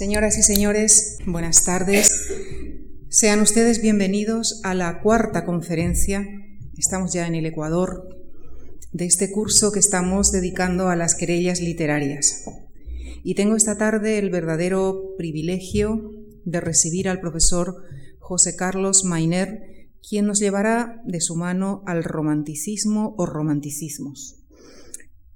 Señoras y señores, buenas tardes. Sean ustedes bienvenidos a la cuarta conferencia, estamos ya en el Ecuador, de este curso que estamos dedicando a las querellas literarias. Y tengo esta tarde el verdadero privilegio de recibir al profesor José Carlos Mainer, quien nos llevará de su mano al romanticismo o romanticismos.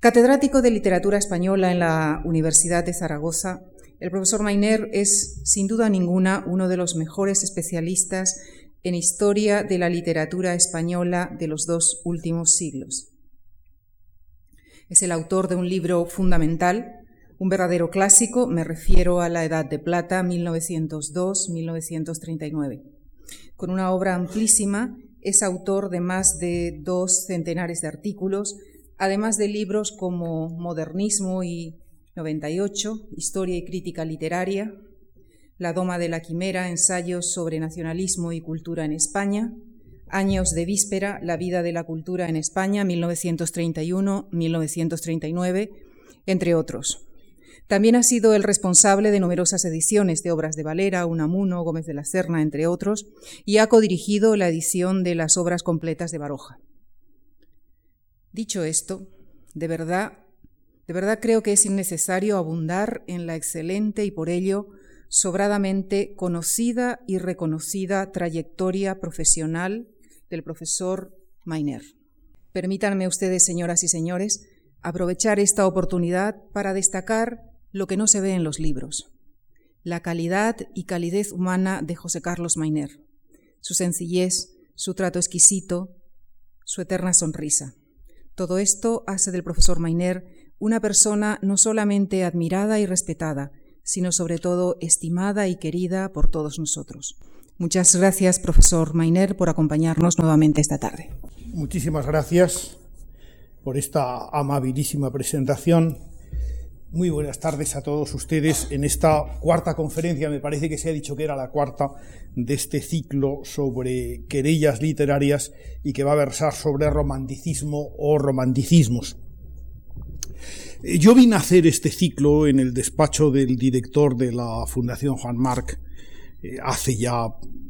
Catedrático de Literatura Española en la Universidad de Zaragoza, el profesor Mainer es, sin duda ninguna, uno de los mejores especialistas en historia de la literatura española de los dos últimos siglos. Es el autor de un libro fundamental, un verdadero clásico, me refiero a La Edad de Plata, 1902-1939. Con una obra amplísima, es autor de más de dos centenares de artículos, además de libros como Modernismo y 98, Historia y Crítica Literaria, La Doma de la Quimera, Ensayos sobre Nacionalismo y Cultura en España, Años de Víspera, La Vida de la Cultura en España, 1931-1939, entre otros. También ha sido el responsable de numerosas ediciones de obras de Valera, Unamuno, Gómez de la Serna, entre otros, y ha codirigido la edición de las obras completas de Baroja. Dicho esto, de verdad de verdad creo que es innecesario abundar en la excelente y por ello sobradamente conocida y reconocida trayectoria profesional del profesor Mainer. Permítanme ustedes, señoras y señores, aprovechar esta oportunidad para destacar lo que no se ve en los libros, la calidad y calidez humana de José Carlos Mainer, su sencillez, su trato exquisito, su eterna sonrisa. Todo esto hace del profesor Mainer una persona no solamente admirada y respetada, sino sobre todo estimada y querida por todos nosotros. Muchas gracias, profesor Mainer, por acompañarnos nuevamente esta tarde. Muchísimas gracias por esta amabilísima presentación. Muy buenas tardes a todos ustedes en esta cuarta conferencia, me parece que se ha dicho que era la cuarta de este ciclo sobre querellas literarias y que va a versar sobre romanticismo o romanticismos. Yo vine a hacer este ciclo en el despacho del director de la Fundación Juan Marc eh, hace ya,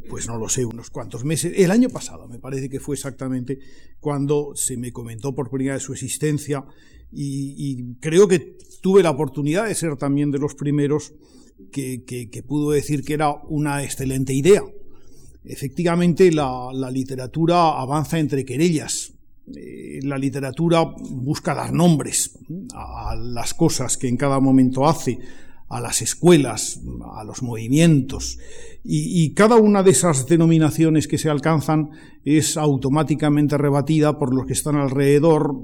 pues no lo sé, unos cuantos meses. El año pasado, me parece que fue exactamente cuando se me comentó por primera vez su existencia y, creo que tuve la oportunidad de ser también de los primeros que, pudo decir que era una excelente idea. Efectivamente, la literatura avanza entre querellas, la literatura busca dar nombres a las cosas que en cada momento hace, a las escuelas, a los movimientos, y, cada una de esas denominaciones que se alcanzan es automáticamente rebatida por los que están alrededor,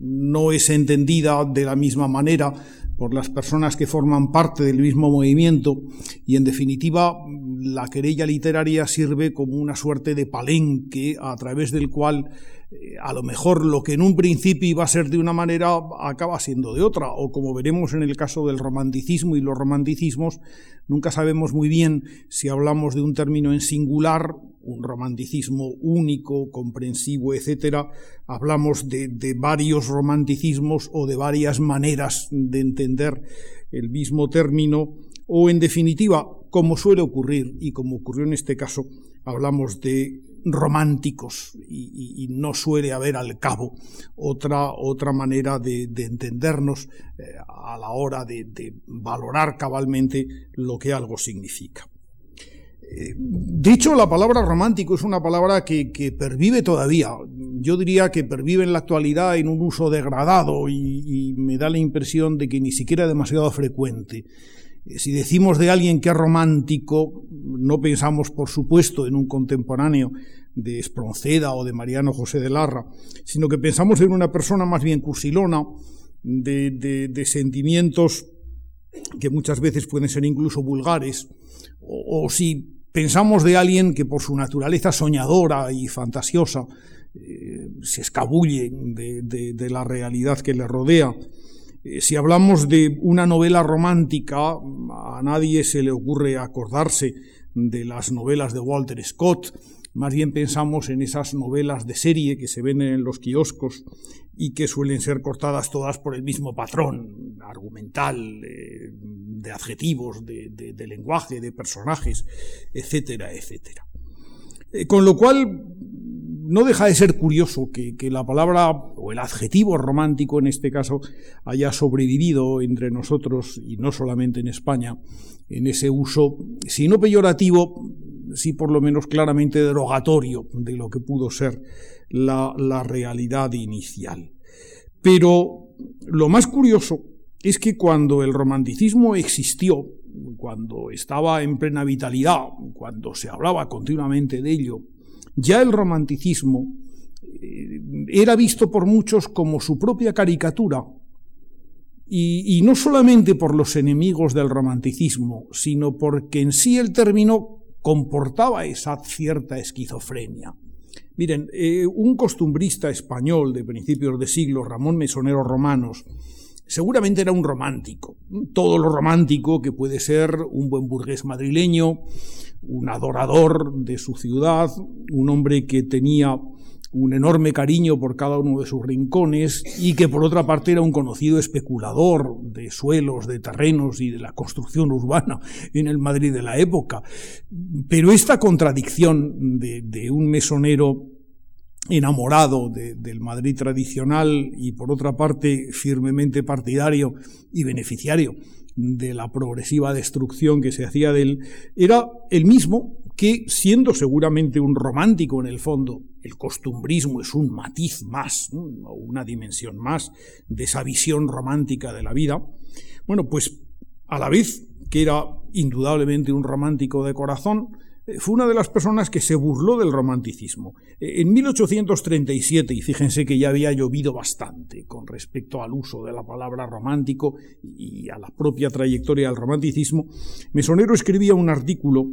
no es entendida de la misma manera por las personas que forman parte del mismo movimiento. Y en definitiva la querella literaria sirve como una suerte de palenque a través del cual eh, a lo mejor lo que en un principio iba a ser de una manera acaba siendo de otra, o como veremos en el caso del romanticismo y los romanticismos, nunca sabemos muy bien si hablamos de un término en singular, un romanticismo único, comprensivo, etcétera, hablamos de, de varios romanticismos o de varias maneras de entender el mismo término, o en definitiva, como suele ocurrir y como ocurrió en este caso, hablamos de románticos y, no suele haber al cabo otra, otra manera de, entendernos eh, a la hora de, valorar cabalmente lo que algo significa. Eh, dicho, la palabra romántico es una palabra que, pervive todavía. Yo diría que pervive en la actualidad en un uso degradado y, y me da la impresión de que ni siquiera demasiado frecuente. Eh, si decimos de alguien que es romántico, no pensamos, por supuesto, en un contemporáneo de Espronceda o de Mariano José de Larra, sino que pensamos en una persona más bien cursilona, de, sentimientos que muchas veces pueden ser incluso vulgares, o, si pensamos de alguien que por su naturaleza soñadora y fantasiosa eh, se escabulle de la realidad que le rodea, si hablamos de una novela romántica, a nadie se le ocurre acordarse de las novelas de Walter Scott más bien pensamos en esas novelas de serie que se venden en los kioscos y que suelen ser cortadas todas por el mismo patrón argumental, eh, de adjetivos, de, lenguaje, de personajes, etcétera, etcétera. Eh, con lo cual, no deja de ser curioso que, la palabra o el adjetivo romántico en este caso haya sobrevivido entre nosotros y no solamente en España en ese uso, si no peyorativo, sí por lo menos claramente derogatorio de lo que pudo ser la realidad inicial. Pero lo más curioso es que cuando el romanticismo existió, cuando estaba en plena vitalidad, cuando se hablaba continuamente de ello, ya el romanticismo eh, era visto por muchos como su propia caricatura, y, no solamente por los enemigos del romanticismo, sino porque en sí el término comportaba esa cierta esquizofrenia. Miren, eh, un costumbrista español de principios de siglo, Ramón Mesonero Romanos, seguramente era un romántico, todo lo romántico que puede ser un buen burgués madrileño, un adorador de su ciudad, un hombre que tenía un enorme cariño por cada uno de sus rincones y que por otra parte era un conocido especulador de suelos, de terrenos y de la construcción urbana en el Madrid de la época. Pero esta contradicción de, un mesonero enamorado del Madrid tradicional y por otra parte firmemente partidario y beneficiario de la progresiva destrucción que se hacía de él, era el mismo que, siendo seguramente un romántico en el fondo, el costumbrismo es un matiz más, o una dimensión más de esa visión romántica de la vida, bueno, pues a la vez que era indudablemente un romántico de corazón, fue una de las personas que se burló del romanticismo. Eh, en 1837, y fíjense que ya había llovido bastante con respecto al uso de la palabra romántico y a la propia trayectoria del romanticismo, Mesonero escribía un artículo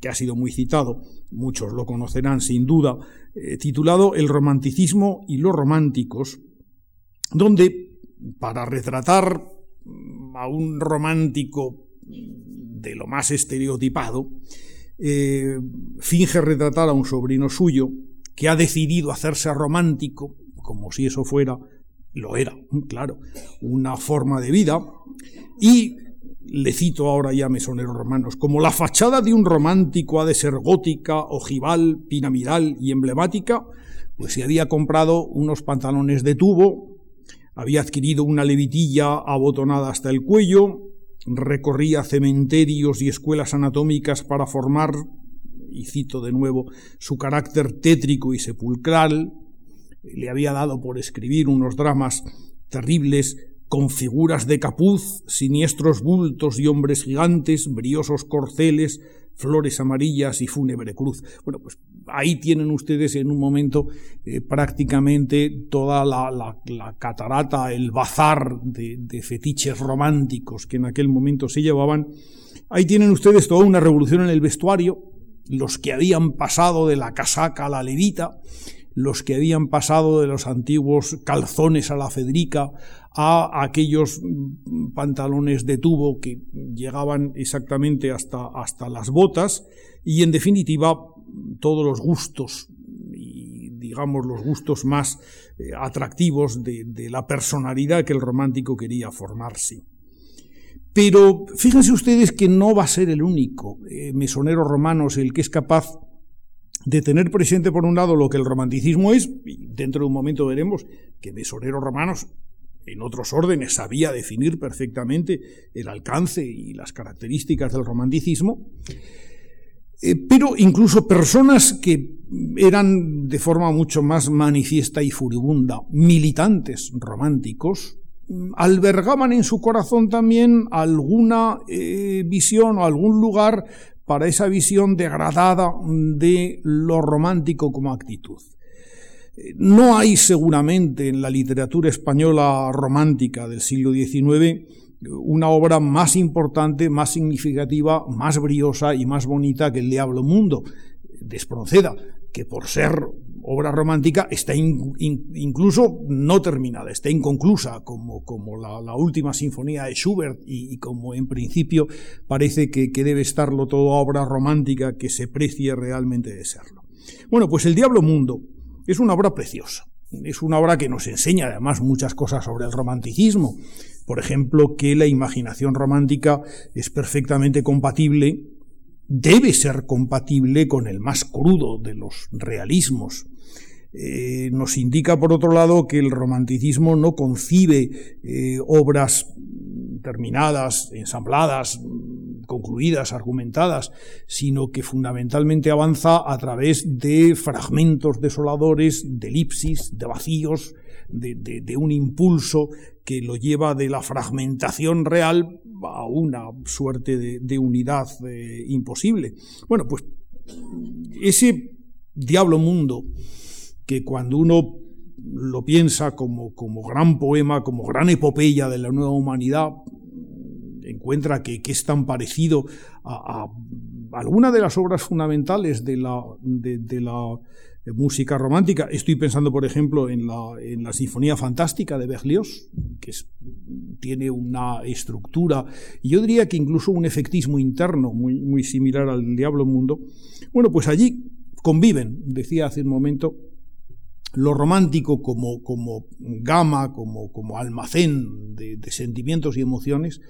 que ha sido muy citado, muchos lo conocerán sin duda, eh, titulado El romanticismo y los románticos, donde, para retratar a un romántico de lo más estereotipado, eh, finge retratar a un sobrino suyo que ha decidido hacerse romántico, como si eso fuera, lo era, claro, una forma de vida, y le cito ahora ya mesoneros romanos, como la fachada de un romántico ha de ser gótica, ojival, piramidal y emblemática, pues se había comprado unos pantalones de tubo, había adquirido una levitilla abotonada hasta el cuello, recorría cementerios y escuelas anatómicas para formar, y cito de nuevo, su carácter tétrico y sepulcral, le había dado por escribir unos dramas terribles con figuras de capuz, siniestros bultos y hombres gigantes, briosos corceles, flores amarillas y fúnebre cruz. Bueno, pues ahí tienen ustedes en un momento eh, prácticamente toda la, catarata, el bazar de, de, fetiches románticos que en aquel momento se llevaban. Ahí tienen ustedes toda una revolución en el vestuario, los que habían pasado de la casaca a la levita, los que habían pasado de los antiguos calzones a la Federica a aquellos pantalones de tubo que llegaban exactamente hasta, hasta las botas y en definitiva todos los gustos y digamos los gustos más eh, atractivos de, la personalidad que el romántico quería formarse. Pero fíjense ustedes que no va a ser el único eh, mesonero romano el que es capaz de tener presente por un lado lo que el romanticismo es, y dentro de un momento veremos que mesoneros romanos en otros órdenes sabía definir perfectamente el alcance y las características del romanticismo, eh, pero incluso personas que eran de forma mucho más manifiesta y furibunda militantes románticos, albergaban en su corazón también alguna eh, visión o algún lugar para esa visión degradada de lo romántico como actitud. No hay seguramente en la literatura española romántica del siglo XIX una obra más importante, más significativa, más briosa y más bonita que El Diablo Mundo. Desproceda que por ser obra romántica está incluso no terminada, está inconclusa, como, como la, última sinfonía de Schubert y, como en principio parece que, que, debe estarlo todo obra romántica que se precie realmente de serlo. Bueno, pues El Diablo Mundo es una obra preciosa. Es una obra que nos enseña además muchas cosas sobre el romanticismo. Por ejemplo, que la imaginación romántica es perfectamente compatible, debe ser compatible con el más crudo de los realismos. Eh, nos indica, por otro lado, que el romanticismo no concibe eh, obras terminadas, ensambladas, concluidas, argumentadas, sino que fundamentalmente avanza a través de fragmentos desoladores, de elipsis, de vacíos, de, un impulso que lo lleva de la fragmentación real a una suerte de, unidad eh, imposible. Bueno, pues ese diablo mundo que cuando uno lo piensa como, como gran poema, como gran epopeya de la nueva humanidad, encuentra que, es tan parecido a, alguna de las obras fundamentales de la, de, la música romántica. Estoy pensando, por ejemplo, en la, en la Sinfonía Fantástica de Berlioz, que tiene una estructura, y yo diría que incluso un efectismo interno muy, muy similar al Diablo Mundo. Bueno, pues allí conviven, decía hace un momento, lo romántico como, como gama, como, como almacén de, sentimientos y emociones,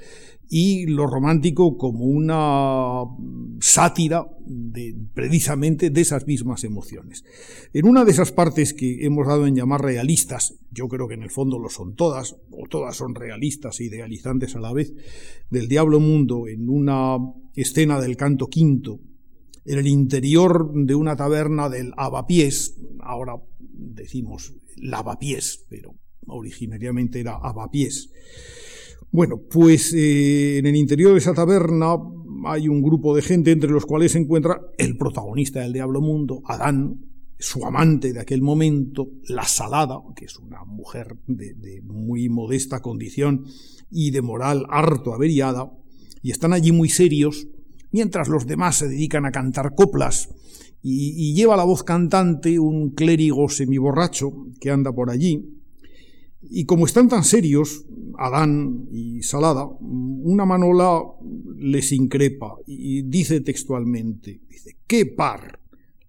y lo romántico como una sátira de, precisamente de esas mismas emociones. En una de esas partes que hemos dado en llamar realistas, yo creo que en el fondo lo son todas, o todas son realistas e idealizantes a la vez, del Diablo Mundo, en una escena del canto quinto, en el interior de una taberna del Avapiés, ahora decimos lavapiés, pero originariamente era avapiés. Bueno, pues eh, en el interior de esa taberna hay un grupo de gente entre los cuales se encuentra el protagonista del Diablo Mundo, Adán, su amante de aquel momento, la Salada, que es una mujer de, de muy modesta condición y de moral harto averiada, y están allí muy serios, mientras los demás se dedican a cantar coplas y, lleva la voz cantante un clérigo semiborracho que anda por allí. Y como están tan serios, Adán y Salada, una manola les increpa y dice textualmente, dice, ¡qué par!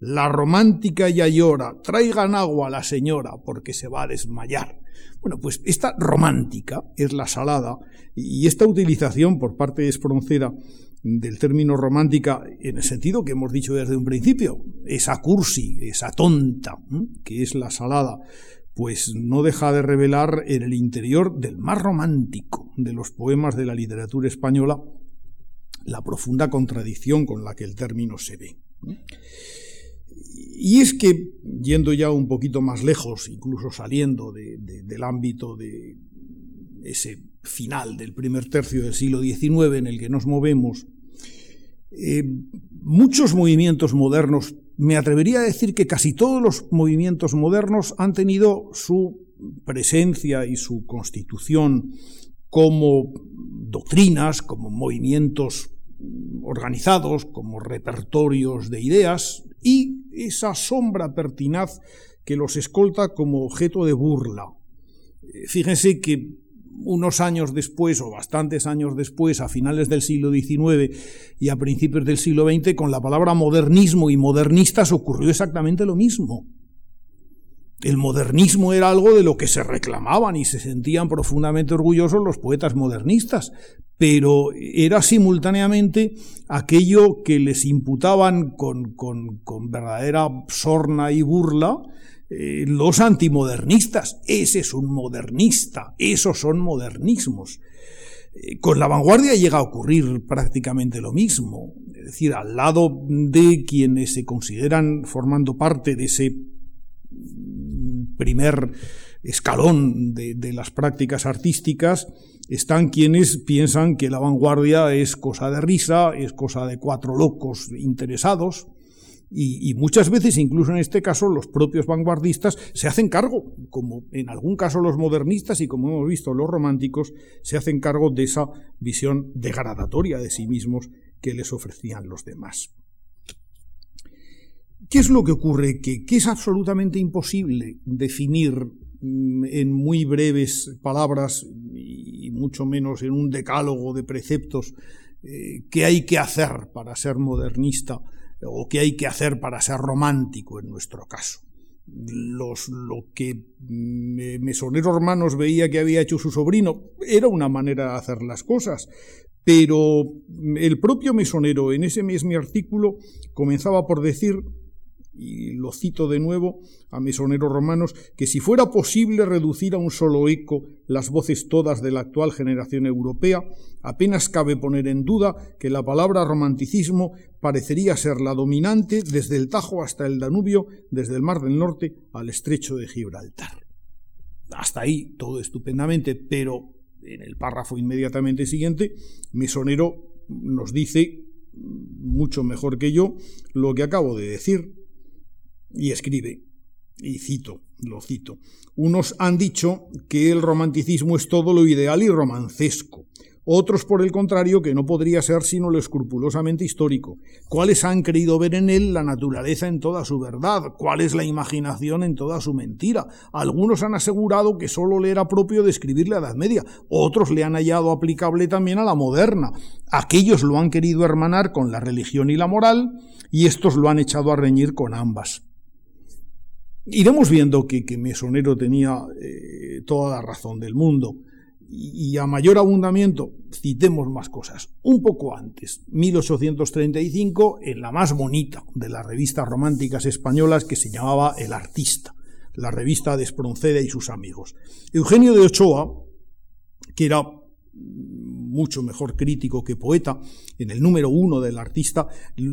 La romántica ya llora, traigan agua a la señora porque se va a desmayar. Bueno, pues esta romántica es la salada y esta utilización por parte de Espronceda del término romántica en el sentido que hemos dicho desde un principio, esa cursi, esa tonta, que es la salada, pues no deja de revelar en el interior del más romántico de los poemas de la literatura española la profunda contradicción con la que el término se ve. Y es que, yendo ya un poquito más lejos, incluso saliendo del ámbito de ese final del primer tercio del siglo XIX en el que nos movemos, eh, muchos movimientos modernos, me atrevería a decir que casi todos los movimientos modernos han tenido su presencia y su constitución como doctrinas, como movimientos organizados, como repertorios de ideas, y esa sombra pertinaz que los escolta como objeto de burla. Eh, fíjense que unos años después, o bastantes años después, a finales del siglo XIX y a principios del siglo XX, con la palabra modernismo y modernistas ocurrió exactamente lo mismo. El modernismo era algo de lo que se reclamaban y se sentían profundamente orgullosos los poetas modernistas, pero era simultáneamente aquello que les imputaban con, con verdadera sorna y burla eh, los antimodernistas. Ese es un modernista, esos son modernismos. Eh, con la vanguardia llega a ocurrir prácticamente lo mismo. Es decir, al lado de quienes se consideran formando parte de ese primer escalón de, las prácticas artísticas están quienes piensan que la vanguardia es cosa de risa, es cosa de cuatro locos interesados, y, muchas veces, incluso en este caso, los propios vanguardistas se hacen cargo, como en algún caso los modernistas y como hemos visto los románticos, se hacen cargo de esa visión degradatoria de sí mismos que les ofrecían los demás. ¿Qué es lo que ocurre? Que, es absolutamente imposible definir mm, en muy breves palabras y mucho menos en un decálogo de preceptos eh, qué hay que hacer para ser modernista o qué hay que hacer para ser romántico en nuestro caso. Los, lo que Mesonero Hermanos veía que había hecho su sobrino era una manera de hacer las cosas, pero el propio Mesonero en ese mismo artículo comenzaba por decir y lo cito de nuevo a mesoneros romanos, que si fuera posible reducir a un solo eco las voces todas de la actual generación europea, apenas cabe poner en duda que la palabra romanticismo parecería ser la dominante desde el Tajo hasta el Danubio, desde el Mar del Norte al Estrecho de Gibraltar. Hasta ahí todo estupendamente, pero en el párrafo inmediatamente siguiente, Mesonero nos dice mucho mejor que yo lo que acabo de decir, y escribe, y cito, lo cito, unos han dicho que el romanticismo es todo lo ideal y romancesco, otros, por el contrario, que no podría ser sino lo escrupulosamente histórico, cuáles han querido ver en él la naturaleza en toda su verdad, cuál es la imaginación en toda su mentira. Algunos han asegurado que sólo le era propio describir la Edad Media, otros le han hallado aplicable también a la moderna. Aquellos lo han querido hermanar con la religión y la moral, y estos lo han echado a reñir con ambas. Iremos viendo que, Mesonero tenía eh, toda la razón del mundo. Y, a mayor abundamiento, citemos más cosas. Un poco antes, 1835, en la más bonita de las revistas románticas españolas que se llamaba El Artista, la revista de Espronceda y sus amigos. Eugenio de Ochoa, que era mucho mejor crítico que poeta, en el número uno del artista,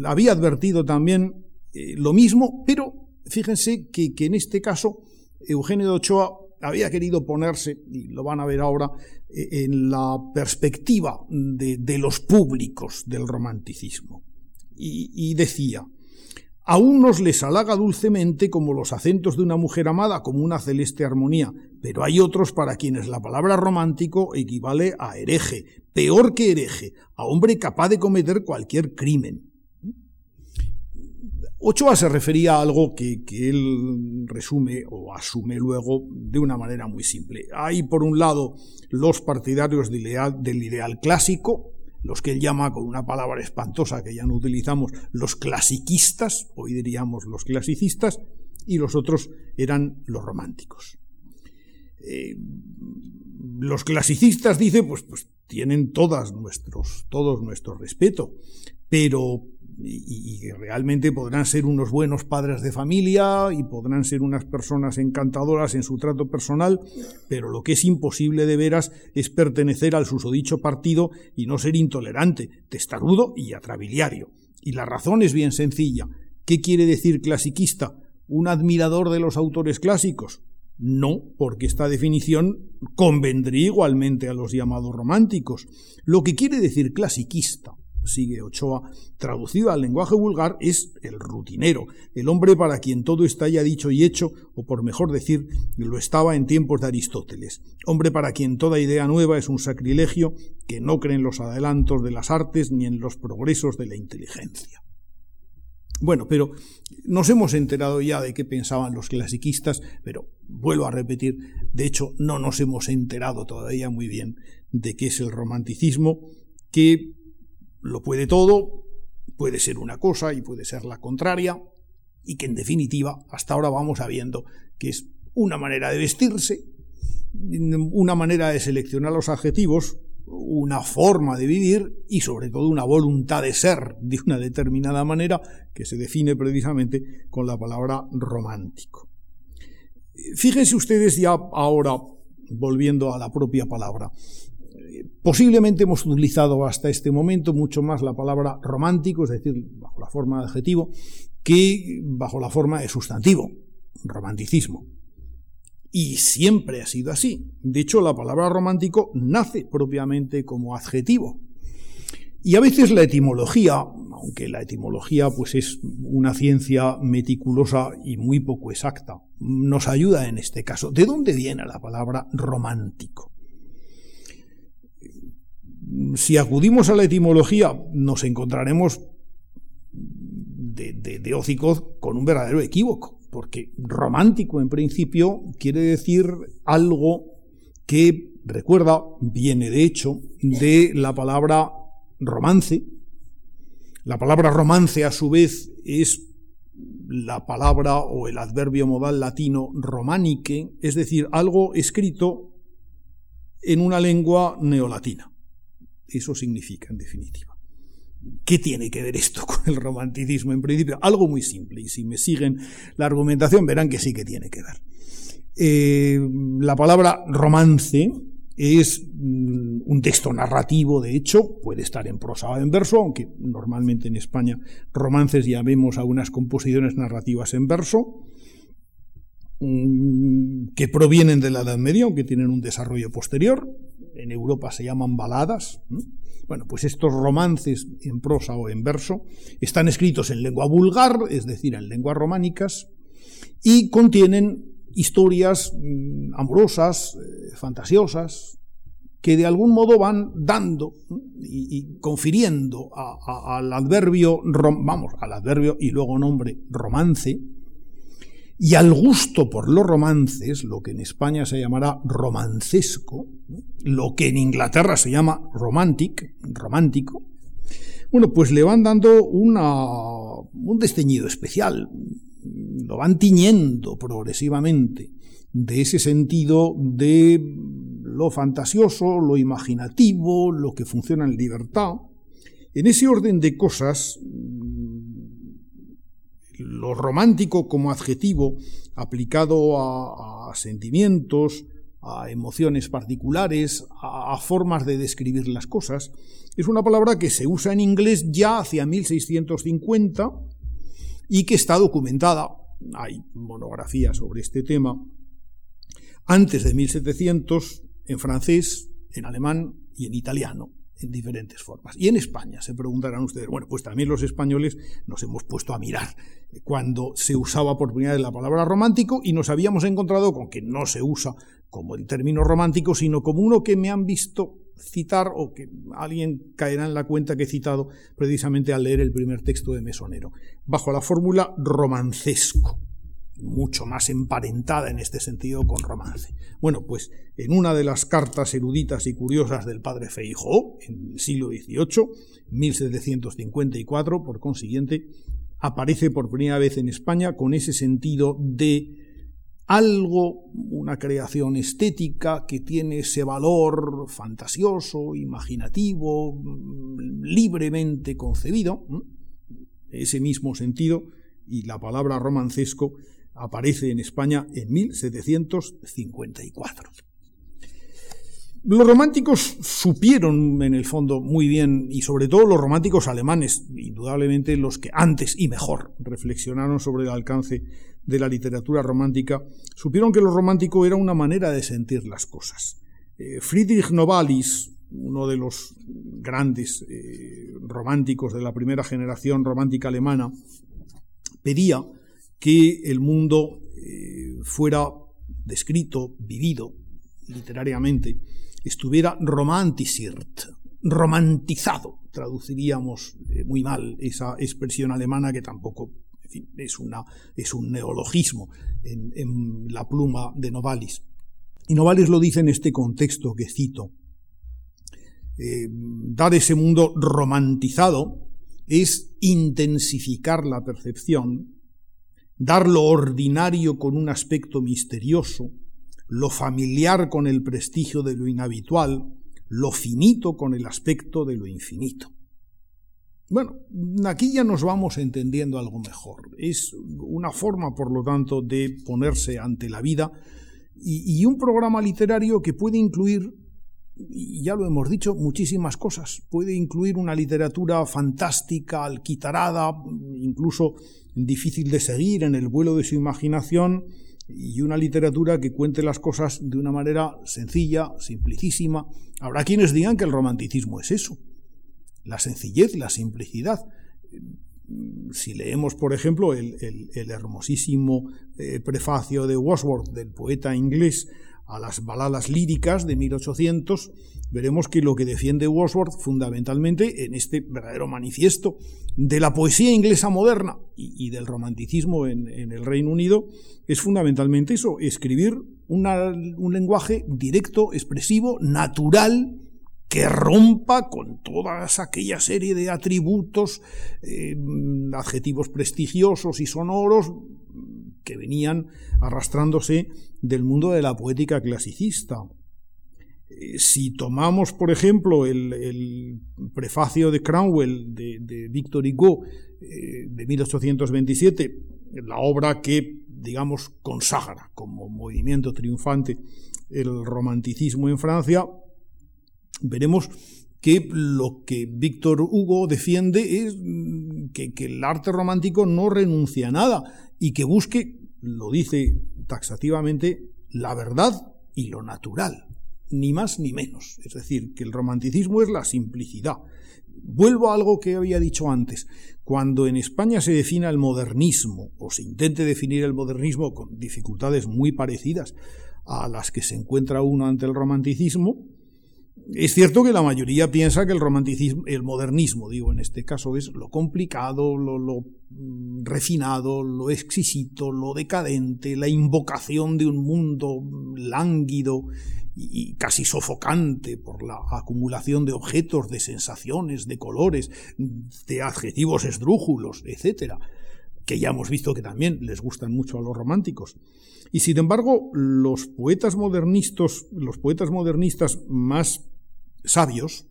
había advertido también eh, lo mismo, pero fíjense que, en este caso Eugenio de Ochoa había querido ponerse, y lo van a ver ahora, eh, en la perspectiva de, los públicos del romanticismo. Y, y, decía, a unos les halaga dulcemente como los acentos de una mujer amada, como una celeste armonía, pero hay otros para quienes la palabra romántico equivale a hereje, peor que hereje, a hombre capaz de cometer cualquier crimen. Ochoa se refería a algo que, él resume o asume luego de una manera muy simple. Hay, por un lado, los partidarios del ideal, clásico, los que él llama con una palabra espantosa que ya no utilizamos, los clasiquistas, hoy diríamos los clasicistas, y los otros eran los románticos. Eh, los clasicistas, dice, pues, pues tienen todas nuestros, todos nuestro respeto, pero y, realmente podrán ser unos buenos padres de familia y podrán ser unas personas encantadoras en su trato personal, pero lo que es imposible de veras es pertenecer al susodicho partido y no ser intolerante, testarudo y atrabiliario. Y la razón es bien sencilla. ¿Qué quiere decir clasiquista? ¿Un admirador de los autores clásicos? No, porque esta definición convendría igualmente a los llamados románticos. Lo que quiere decir clasiquista sigue Ochoa, traducido al lenguaje vulgar, es el rutinero, el hombre para quien todo está ya dicho y hecho, o por mejor decir, lo estaba en tiempos de Aristóteles, hombre para quien toda idea nueva es un sacrilegio, que no cree en los adelantos de las artes ni en los progresos de la inteligencia. Bueno, pero nos hemos enterado ya de qué pensaban los clasiquistas, pero vuelvo a repetir, de hecho no nos hemos enterado todavía muy bien de qué es el romanticismo, que lo puede todo, puede ser una cosa y puede ser la contraria, y que en definitiva hasta ahora vamos sabiendo que es una manera de vestirse, una manera de seleccionar los adjetivos, una forma de vivir y sobre todo una voluntad de ser de una determinada manera que se define precisamente con la palabra romántico. Fíjense ustedes ya ahora, volviendo a la propia palabra, Posiblemente hemos utilizado hasta este momento mucho más la palabra romántico, es decir, bajo la forma de adjetivo, que bajo la forma de sustantivo, romanticismo. Y siempre ha sido así. De hecho, la palabra romántico nace propiamente como adjetivo. Y a veces la etimología, aunque la etimología pues es una ciencia meticulosa y muy poco exacta, nos ayuda en este caso. ¿De dónde viene la palabra romántico? Si acudimos a la etimología, nos encontraremos de, de, con un verdadero equívoco, porque romántico en principio quiere decir algo que, recuerda, viene de hecho de la palabra romance, La palabra romance, a su vez, es la palabra o el adverbio modal latino romanique, es decir, algo escrito en una lengua neolatina. Eso significa, en definitiva. ¿Qué tiene que ver esto con el romanticismo? En principio, algo muy simple, y si me siguen la argumentación verán que sí que tiene que ver. Eh, la palabra romance es mm, un texto narrativo, de hecho, puede estar en prosa o en verso, aunque normalmente en España romances ya vemos algunas composiciones narrativas en verso, mm, que provienen de la Edad Media, aunque tienen un desarrollo posterior. En Europa se llaman baladas. Bueno, pues estos romances en prosa o en verso están escritos en lengua vulgar, es decir, en lenguas románicas, y contienen historias mm, amorosas, eh, fantasiosas, que de algún modo van dando y, confiriendo al adverbio, vamos, al adverbio y luego nombre romance, y al gusto por los romances, lo que en España se llamará romancesco, lo que en Inglaterra se llama romantic, romántico, bueno, pues le van dando una, un desteñido especial, lo van tiñendo progresivamente de ese sentido de lo fantasioso, lo imaginativo, lo que funciona en libertad. En ese orden de cosas, lo romántico como adjetivo aplicado a, sentimientos, a emociones particulares, a, formas de describir las cosas, es una palabra que se usa en inglés ya hacia 1650 y que está documentada. Hay monografías sobre este tema. Antes de 1700, en francés, en alemán y en italiano en diferentes formas. Y en España, se preguntarán ustedes, bueno, pues también los españoles nos hemos puesto a mirar cuando se usaba por primera vez la palabra romántico y nos habíamos encontrado con que no se usa como el término romántico, sino como uno que me han visto citar o que alguien caerá en la cuenta que he citado precisamente al leer el primer texto de Mesonero, bajo la fórmula romancesco mucho más emparentada en este sentido con romance. Bueno, pues en una de las cartas eruditas y curiosas del padre Feijó, en el siglo XVIII, 1754, por consiguiente, aparece por primera vez en España con ese sentido de algo, una creación estética que tiene ese valor fantasioso, imaginativo, libremente concebido, ese mismo sentido, y la palabra romancesco aparece en España en 1754. Los románticos supieron en el fondo muy bien, y sobre todo los románticos alemanes, indudablemente los que antes y mejor reflexionaron sobre el alcance de la literatura romántica, supieron que lo romántico era una manera de sentir las cosas. Eh, Friedrich Novalis, uno de los grandes eh, románticos de la primera generación romántica alemana, pedía que el mundo eh, fuera descrito, vivido literariamente, estuviera romantisiert, romantizado, traduciríamos eh, muy mal esa expresión alemana que tampoco es, una, es un neologismo en, la pluma de Novalis. Y Novalis lo dice en este contexto que cito. Eh, dar ese mundo romantizado es intensificar la percepción dar lo ordinario con un aspecto misterioso, lo familiar con el prestigio de lo inhabitual, lo finito con el aspecto de lo infinito. Bueno, aquí ya nos vamos entendiendo algo mejor. Es una forma, por lo tanto, de ponerse ante la vida y, un programa literario que puede incluir, y ya lo hemos dicho, muchísimas cosas. Puede incluir una literatura fantástica, alquitarada, incluso difícil de seguir en el vuelo de su imaginación y una literatura que cuente las cosas de una manera sencilla, simplicísima. Habrá quienes digan que el romanticismo es eso, la sencillez, la simplicidad. Si leemos, por ejemplo, el, hermosísimo eh, prefacio de Wordsworth, del poeta inglés, a las baladas líricas de 1800, veremos que lo que defiende Wordsworth fundamentalmente en este verdadero manifiesto de la poesía inglesa moderna y, del romanticismo en, el Reino Unido es fundamentalmente eso, escribir un lenguaje directo, expresivo, natural, que rompa con toda aquella serie de atributos, eh, adjetivos prestigiosos y sonoros que venían arrastrándose del mundo de la poética clasicista. Eh, si tomamos, por ejemplo, el, prefacio de Cromwell de, Victor Hugo eh, de 1827, la obra que, digamos, consagra como movimiento triunfante el romanticismo en Francia, veremos que lo que Víctor Hugo defiende es mm, que, el arte romántico no renuncia a nada y que busque, lo dice taxativamente, la verdad y lo natural, ni más ni menos. Es decir, que el romanticismo es la simplicidad. Vuelvo a algo que había dicho antes. Cuando en España se defina el modernismo, o se intente definir el modernismo con dificultades muy parecidas a las que se encuentra uno ante el romanticismo, es cierto que la mayoría piensa que el romanticismo, el modernismo, digo, en este caso es lo complicado, lo, lo, mm, refinado, lo exquisito, lo decadente, la invocación de un mundo lánguido y casi sofocante por la acumulación de objetos, de sensaciones, de colores, de adjetivos esdrújulos, etcétera, que ya hemos visto que también les gustan mucho a los románticos. Y sin embargo, los poetas modernistas, los poetas modernistas más sabios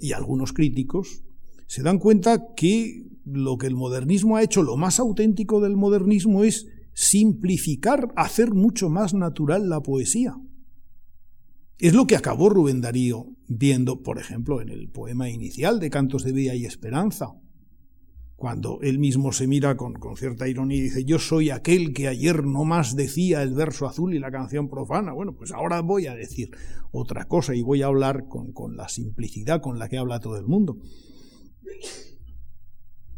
y algunos críticos se dan cuenta que lo que el modernismo ha hecho, lo más auténtico del modernismo es simplificar, hacer mucho más natural la poesía. Es lo que acabó Rubén Darío viendo, por ejemplo, en el poema inicial de Cantos de Vida y Esperanza, cuando él mismo se mira con, cierta ironía y dice, yo soy aquel que ayer no más decía el verso azul y la canción profana. Bueno, pues ahora voy a decir otra cosa y voy a hablar con, con la simplicidad con la que habla todo el mundo.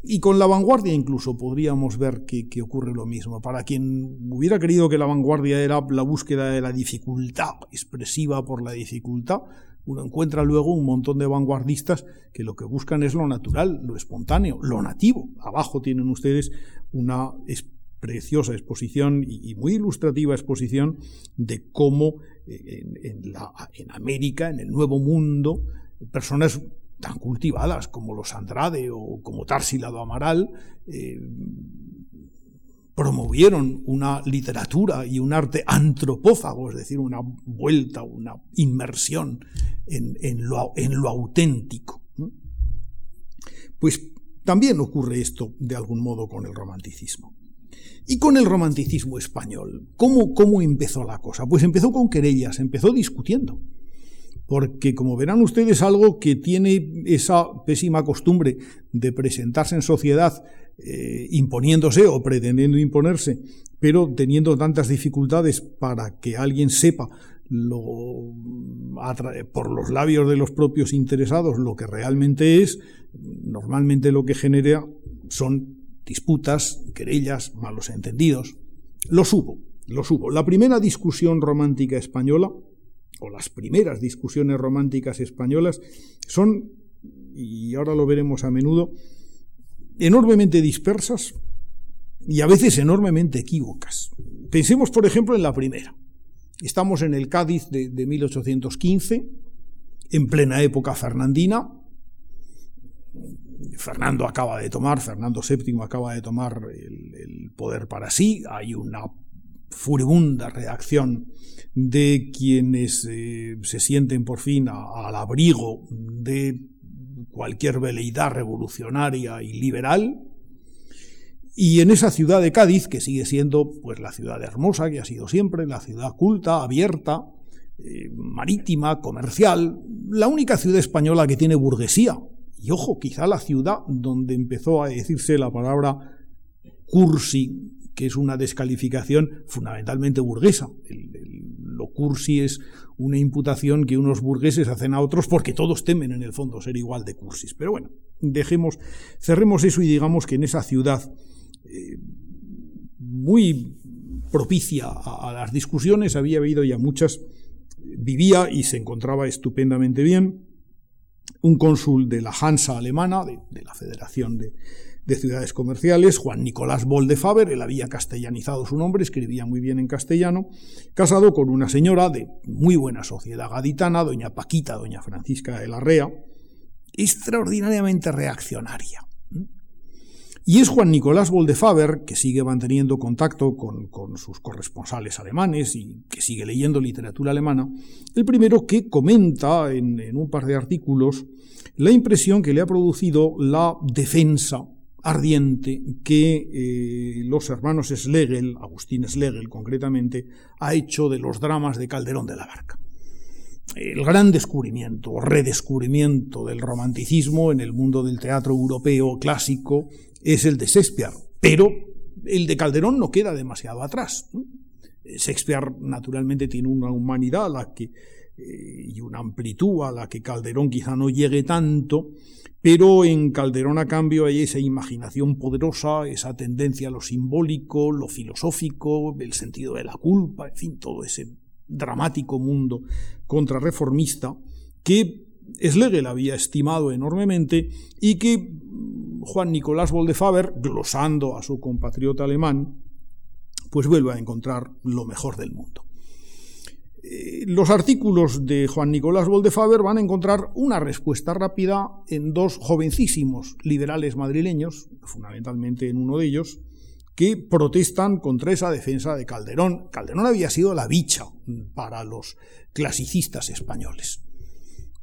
Y con la vanguardia incluso podríamos ver que, que, ocurre lo mismo. Para quien hubiera querido que la vanguardia era la búsqueda de la dificultad expresiva por la dificultad, uno encuentra luego un montón de vanguardistas que lo que buscan es lo natural, lo espontáneo, lo nativo. Abajo tienen ustedes una preciosa exposición y, muy ilustrativa exposición de cómo eh, en, América, en el Nuevo Mundo, personas tan cultivadas como los Andrade o como Tarsila Amaral, eh, promovieron una literatura y un arte antropófago, es decir, una vuelta, una inmersión en, lo, en lo, auténtico. Pues también ocurre esto de algún modo con el romanticismo. Y con el romanticismo español, ¿cómo, ¿cómo empezó la cosa? Pues empezó con querellas, empezó discutiendo porque como verán ustedes algo que tiene esa pésima costumbre de presentarse en sociedad eh, imponiéndose o pretendiendo imponerse, pero teniendo tantas dificultades para que alguien sepa lo, por los labios de los propios interesados lo que realmente es, normalmente lo que genera son disputas, querellas, malos entendidos. Los hubo, los hubo. La primera discusión romántica española, o las primeras discusiones románticas españolas, son, y ahora lo veremos a menudo, enormemente dispersas y a veces enormemente equívocas. Pensemos, por ejemplo, en la primera. Estamos en el Cádiz de, 1815, en plena época fernandina. Fernando acaba de tomar, Fernando VII acaba de tomar el, poder para sí. Hay una furibunda reacción de quienes eh, se sienten por fin al abrigo de cualquier veleidad revolucionaria y liberal. Y en esa ciudad de Cádiz, que sigue siendo pues la ciudad hermosa que ha sido siempre, la ciudad culta, abierta, eh, marítima, comercial, la única ciudad española que tiene burguesía. Y ojo, quizá la ciudad donde empezó a decirse la palabra cursi, que es una descalificación fundamentalmente burguesa. Cursi es una imputación que unos burgueses hacen a otros porque todos temen en el fondo ser igual de cursis. Pero bueno, dejemos, cerremos eso y digamos que en esa ciudad eh, muy propicia a, las discusiones, había habido ya muchas, vivía y se encontraba estupendamente bien un cónsul de la Hansa alemana, de, la Federación de, Ciudades Comerciales, Juan Nicolás Boldefaber, él había castellanizado su nombre, escribía muy bien en castellano, casado con una señora de muy buena sociedad gaditana, doña Paquita, doña Francisca de la Rea, extraordinariamente reaccionaria. Y es Juan Nicolás Boldefaber, que sigue manteniendo contacto con, sus corresponsales alemanes y que sigue leyendo literatura alemana, el primero que comenta en, un par de artículos la impresión que le ha producido la defensa ardiente que eh, los hermanos Schlegel, Agustín Schlegel concretamente, ha hecho de los dramas de Calderón de la Barca. El gran descubrimiento o redescubrimiento del romanticismo en el mundo del teatro europeo clásico es el de Shakespeare, pero el de Calderón no queda demasiado atrás. Shakespeare naturalmente tiene una humanidad a la que, y una amplitud a la que Calderón quizá no llegue tanto, pero en Calderón a cambio hay esa imaginación poderosa, esa tendencia a lo simbólico, lo filosófico, el sentido de la culpa, en fin, todo ese dramático mundo contrarreformista que Schlegel había estimado enormemente y que Juan Nicolás Boldefaber, glosando a su compatriota alemán, pues vuelve a encontrar lo mejor del mundo. Eh, los artículos de Juan Nicolás Boldefaber van a encontrar una respuesta rápida en dos jovencísimos liberales madrileños, fundamentalmente en uno de ellos, que protestan contra esa defensa de Calderón. Calderón había sido la bicha para los clasicistas españoles.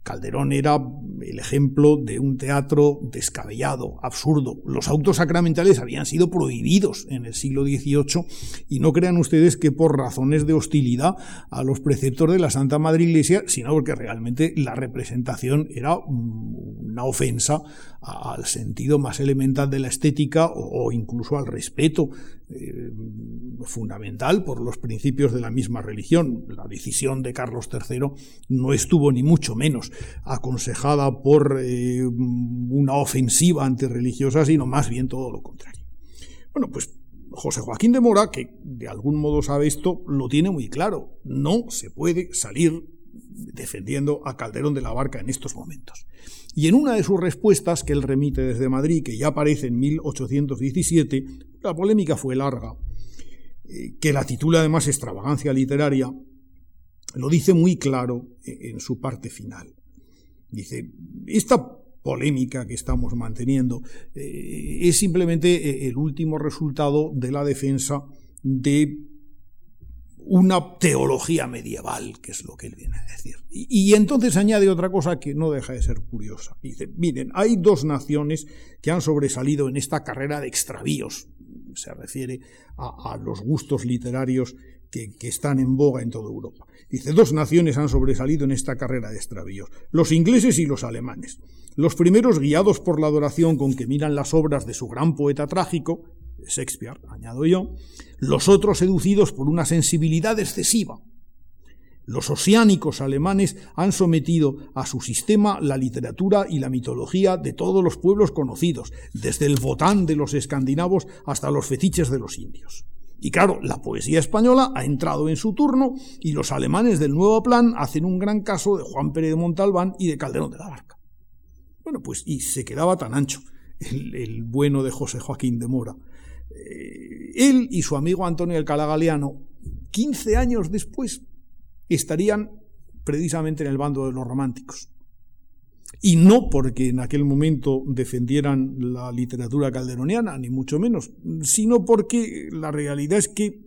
Calderón era el ejemplo de un teatro descabellado, absurdo. Los autos sacramentales habían sido prohibidos en el siglo XVIII y no crean ustedes que por razones de hostilidad a los preceptos de la Santa Madre Iglesia, sino porque realmente la representación era una ofensa al sentido más elemental de la estética o, incluso al respeto eh, fundamental por los principios de la misma religión. La decisión de Carlos III no estuvo ni mucho menos aconsejada por eh, una ofensiva antirreligiosa, sino más bien todo lo contrario. Bueno, pues José Joaquín de Mora, que de algún modo sabe esto, lo tiene muy claro. No se puede salir defendiendo a Calderón de la Barca en estos momentos. Y en una de sus respuestas que él remite desde Madrid, que ya aparece en 1817, la polémica fue larga, eh, que la titula además Extravagancia literaria, lo dice muy claro en su parte final. Dice, esta polémica que estamos manteniendo eh, es simplemente eh, el último resultado de la defensa de una teología medieval, que es lo que él viene a decir. Y, entonces añade otra cosa que no deja de ser curiosa. Dice, miren, hay dos naciones que han sobresalido en esta carrera de extravíos. Se refiere a, los gustos literarios que, que, están en boga en toda Europa. Dice, dos naciones han sobresalido en esta carrera de extravíos, los ingleses y los alemanes. Los primeros guiados por la adoración con que miran las obras de su gran poeta trágico, Shakespeare, añado yo, los otros seducidos por una sensibilidad excesiva. Los oceánicos alemanes han sometido a su sistema la literatura y la mitología de todos los pueblos conocidos, desde el botán de los escandinavos hasta los fetiches de los indios. Y claro, la poesía española ha entrado en su turno y los alemanes del nuevo plan hacen un gran caso de Juan Pérez de Montalbán y de Calderón de la Barca. Bueno, pues y se quedaba tan ancho el, el bueno de José Joaquín de Mora él y su amigo Antonio Alcalá Galeano, 15 años después, estarían precisamente en el bando de los románticos. Y no porque en aquel momento defendieran la literatura calderoniana, ni mucho menos, sino porque la realidad es que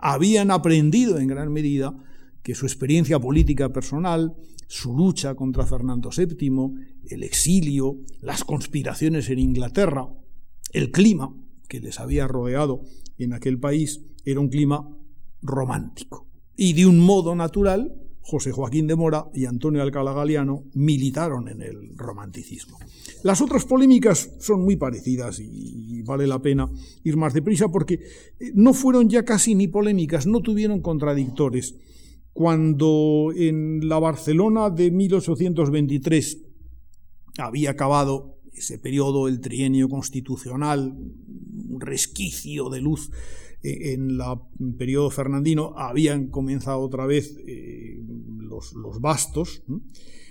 habían aprendido en gran medida que su experiencia política personal, su lucha contra Fernando VII, el exilio, las conspiraciones en Inglaterra, el clima, que les había rodeado en aquel país era un clima romántico. Y de un modo natural, José Joaquín de Mora y Antonio Alcalá Galiano militaron en el romanticismo. Las otras polémicas son muy parecidas y vale la pena ir más deprisa porque eh, no fueron ya casi ni polémicas, no tuvieron contradictores. Cuando en la Barcelona de 1823 había acabado ese periodo, el trienio constitucional, un resquicio de luz eh, en el periodo fernandino, habían comenzado otra vez eh, los, bastos.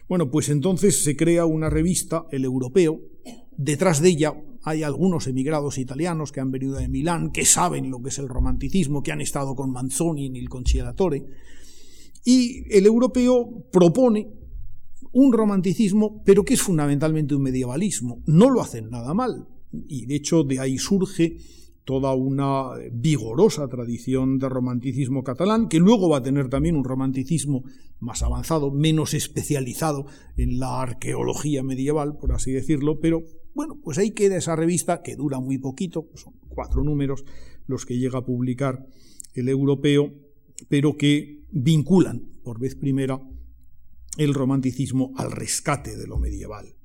Bueno, pues entonces se crea una revista, El Europeo, detrás de ella hay algunos emigrados italianos que han venido de Milán, que saben lo que es el romanticismo, que han estado con Manzoni en el Conciliatore, y el europeo propone un romanticismo, pero que es fundamentalmente un medievalismo. No lo hacen nada mal, y de hecho de ahí surge toda una vigorosa tradición de romanticismo catalán, que luego va a tener también un romanticismo más avanzado, menos especializado en la arqueología medieval, por así decirlo, pero bueno, pues ahí queda esa revista que dura muy poquito, son cuatro números los que llega a publicar el europeo, pero que vinculan por vez primera el romanticismo al rescate de lo medieval.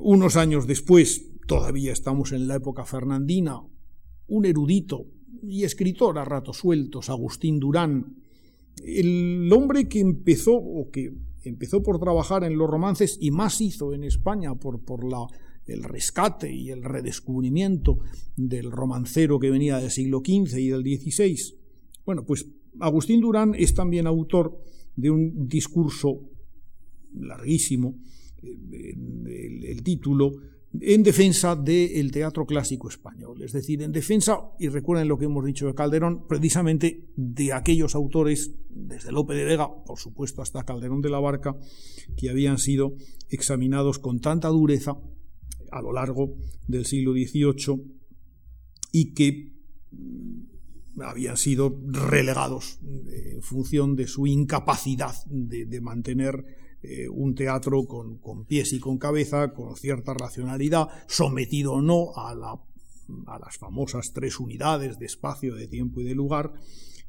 Unos años después, todavía estamos en la época fernandina, un erudito y escritor a ratos sueltos, Agustín Durán, el hombre que empezó o que empezó por trabajar en los romances y más hizo en España por, por la, el rescate y el redescubrimiento del romancero que venía del siglo XV y del XVI. Bueno, pues Agustín Durán es también autor de un discurso larguísimo, eh, el título en defensa del teatro clásico español, es decir, en defensa, y recuerden lo que hemos dicho de Calderón, precisamente de aquellos autores, desde Lope de Vega, por supuesto, hasta Calderón de la Barca, que habían sido examinados con tanta dureza a lo largo del siglo XVIII y que mm, habían sido relegados en función de su incapacidad de mantener eh, un teatro con, pies y con cabeza, con cierta racionalidad, sometido o no a, las famosas tres unidades de espacio, de tiempo y de lugar,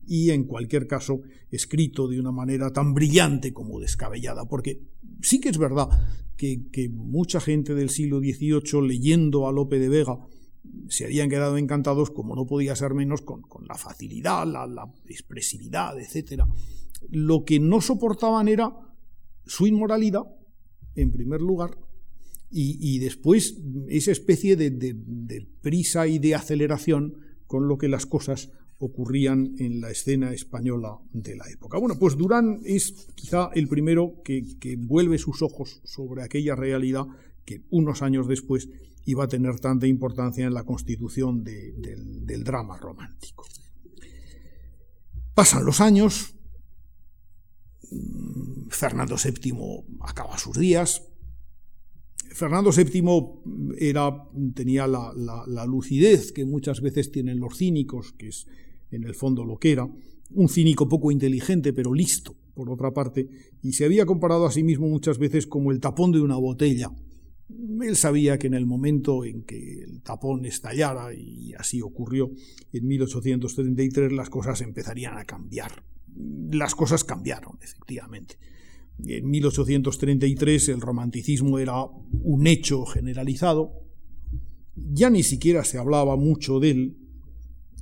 y en cualquier caso escrito de una manera tan brillante como descabellada, porque sí que es verdad que, mucha gente del siglo XVIII leyendo a Lope de Vega se habían quedado encantados, como no podía ser menos, con, la facilidad, la, la expresividad, etc. Lo que no soportaban era su inmoralidad, en primer lugar, y, después esa especie de, prisa y de aceleración con lo que las cosas ocurrían en la escena española de la época. Bueno, pues Durán es quizá el primero que, vuelve sus ojos sobre aquella realidad que unos años después iba a tener tanta importancia en la constitución del drama romántico. Pasan los años, Fernando VII acaba sus días. Fernando VII era, tenía la, lucidez que muchas veces tienen los cínicos, que es en el fondo lo que era, un cínico poco inteligente pero listo, por otra parte, y se había comparado a sí mismo muchas veces como el tapón de una botella. Él sabía que en el momento en que el tapón estallara, y así ocurrió en 1833, las cosas empezarían a cambiar. Las cosas cambiaron, efectivamente. En 1833 el romanticismo era un hecho generalizado, ya ni siquiera se hablaba mucho de él,